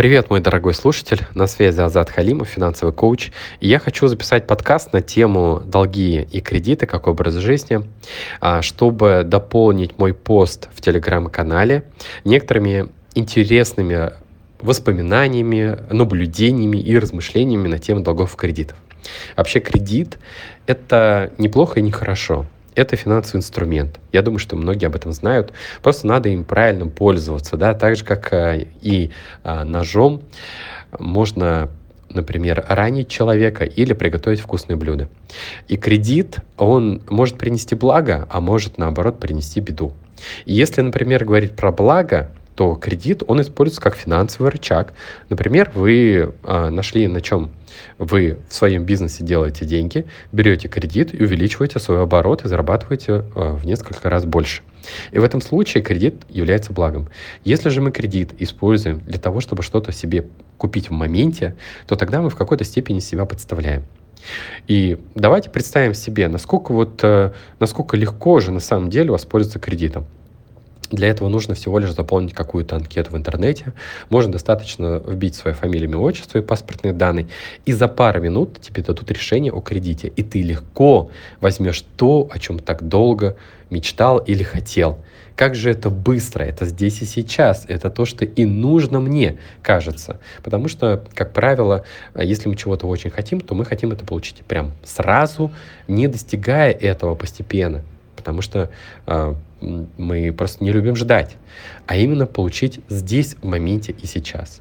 Привет, мой дорогой слушатель. На связи Азат Халимов, финансовый коуч. И я хочу записать подкаст на тему долги и кредиты как образ жизни, а, чтобы дополнить мой пост в телеграм-канале некоторыми интересными воспоминаниями, наблюдениями и размышлениями на тему долгов и кредитов. Вообще кредит – это неплохо и нехорошо это финансовый инструмент. Я думаю, что многие об этом знают. Просто надо им правильно пользоваться, да, так же, как э, и э, ножом можно например, ранить человека или приготовить вкусное блюдо. И кредит, он может принести благо, а может, наоборот, принести беду. И если, например, говорить про благо, то кредит, он используется как финансовый рычаг. Например, вы э, нашли на чем вы в своем бизнесе делаете деньги, берете кредит и увеличиваете свой оборот и зарабатываете э, в несколько раз больше. И в этом случае кредит является благом. Если же мы кредит используем для того, чтобы что-то себе купить в моменте, то тогда мы в какой-то степени себя подставляем. И давайте представим себе, насколько, вот, э, насколько легко же на самом деле воспользоваться кредитом. Для этого нужно всего лишь заполнить какую-то анкету в интернете. Можно достаточно вбить свою фамилию, имя, отчество и паспортные данные. И за пару минут тебе дадут решение о кредите. И ты легко возьмешь то, о чем так долго мечтал или хотел. Как же это быстро, это здесь и сейчас, это то, что и нужно мне, кажется. Потому что, как правило, если мы чего-то очень хотим, то мы хотим это получить прям сразу, не достигая этого постепенно потому что э, мы просто не любим ждать, а именно получить здесь, в моменте и сейчас.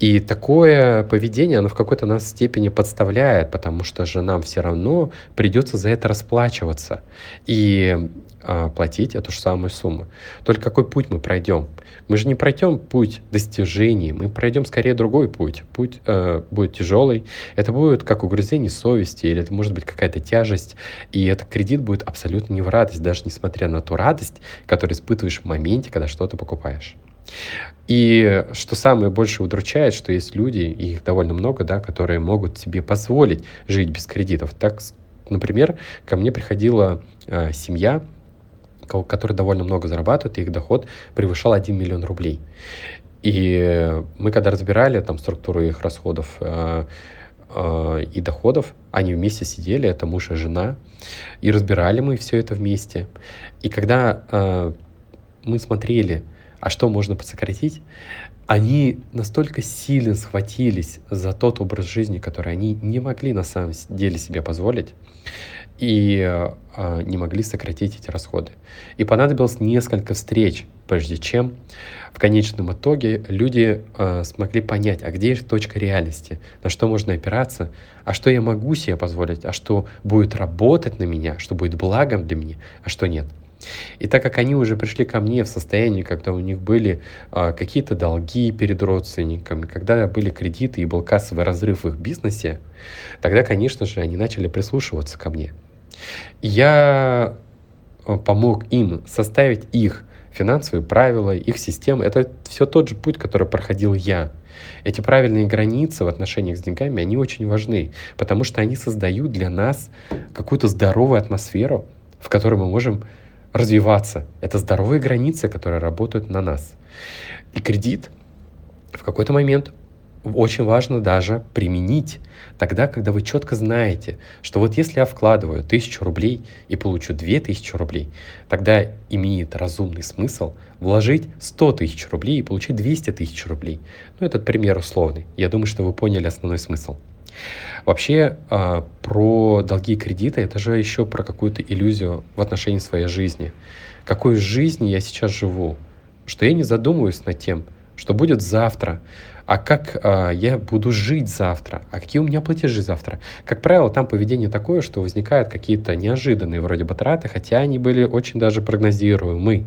И такое поведение, оно в какой-то нас степени подставляет, потому что же нам все равно придется за это расплачиваться. И а, платить эту же самую сумму. Только какой путь мы пройдем? Мы же не пройдем путь достижений, мы пройдем скорее другой путь. Путь э, будет тяжелый, это будет как угрызение совести, или это может быть какая-то тяжесть, и этот кредит будет абсолютно не в радость, даже несмотря на ту радость, которую испытываешь в моменте, когда что-то покупаешь. И что самое больше удручает, что есть люди, и их довольно много, да, которые могут себе позволить жить без кредитов. Так, например, ко мне приходила э, семья, которые довольно много зарабатывают, и их доход превышал 1 миллион рублей. И мы когда разбирали там структуру их расходов э, э, и доходов, они вместе сидели, это муж и жена, и разбирали мы все это вместе. И когда э, мы смотрели, а что можно подсократить, они настолько сильно схватились за тот образ жизни, который они не могли на самом деле себе позволить, и э, не могли сократить эти расходы. И понадобилось несколько встреч, прежде чем в конечном итоге люди э, смогли понять, а где же точка реальности, на что можно опираться, а что я могу себе позволить, а что будет работать на меня, что будет благом для меня, а что нет. И так как они уже пришли ко мне в состоянии, когда у них были а, какие-то долги перед родственниками, когда были кредиты и был кассовый разрыв в их бизнесе, тогда, конечно же, они начали прислушиваться ко мне. Я э, помог им составить их финансовые правила, их системы. Это все тот же путь, который проходил я. Эти правильные границы в отношениях с деньгами, они очень важны, потому что они создают для нас какую-то здоровую атмосферу, в которой мы можем развиваться. Это здоровые границы, которые работают на нас. И кредит в какой-то момент очень важно даже применить тогда, когда вы четко знаете, что вот если я вкладываю тысячу рублей и получу две тысячи рублей, тогда имеет разумный смысл вложить 100 тысяч рублей и получить 200 тысяч рублей. Ну, этот пример условный. Я думаю, что вы поняли основной смысл. Вообще, э, про долги и кредиты, это же еще про какую-то иллюзию в отношении своей жизни. Какой жизни я сейчас живу? Что я не задумываюсь над тем, что будет завтра, а как э, я буду жить завтра, а какие у меня платежи завтра. Как правило, там поведение такое, что возникают какие-то неожиданные вроде бы траты, хотя они были очень даже прогнозируемы,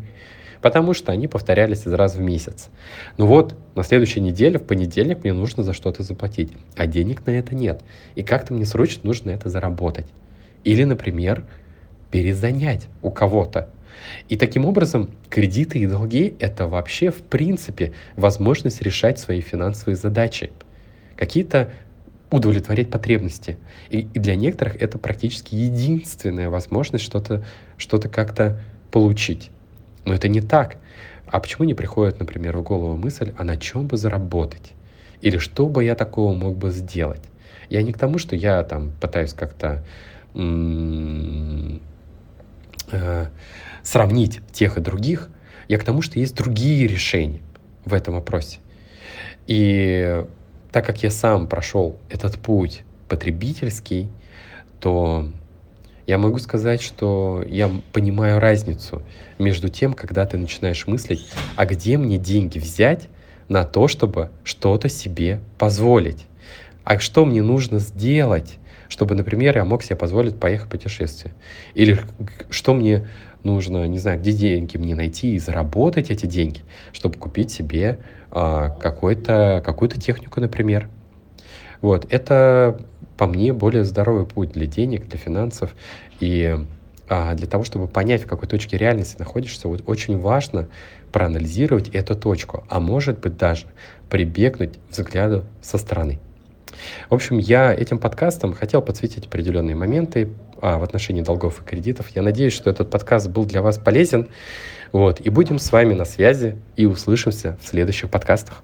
потому что они повторялись из раз в месяц. Ну вот, на следующей неделе, в понедельник, мне нужно за что-то заплатить, а денег на это нет. И как-то мне срочно нужно это заработать. Или, например, перезанять у кого-то. И таким образом кредиты и долги — это вообще в принципе возможность решать свои финансовые задачи. Какие-то удовлетворять потребности. И, и для некоторых это практически единственная возможность что-то что как-то получить. Но это не так. А почему не приходит, например, в голову мысль, а на чем бы заработать? Или что бы я такого мог бы сделать? Я не к тому, что я там пытаюсь как-то э, сравнить тех и других, я к тому, что есть другие решения в этом вопросе. И так как я сам прошел этот путь потребительский, то я могу сказать, что я понимаю разницу между тем, когда ты начинаешь мыслить, а где мне деньги взять на то, чтобы что-то себе позволить. А что мне нужно сделать, чтобы, например, я мог себе позволить поехать в путешествие? Или что мне нужно, не знаю, где деньги мне найти и заработать эти деньги, чтобы купить себе а, какой-то, какую-то технику, например. Вот, это, по мне, более здоровый путь для денег, для финансов. И а, для того, чтобы понять, в какой точке реальности находишься, вот очень важно проанализировать эту точку, а может быть даже прибегнуть взгляду со стороны. В общем, я этим подкастом хотел подсветить определенные моменты а, в отношении долгов и кредитов. Я надеюсь, что этот подкаст был для вас полезен. Вот, и будем с вами на связи и услышимся в следующих подкастах.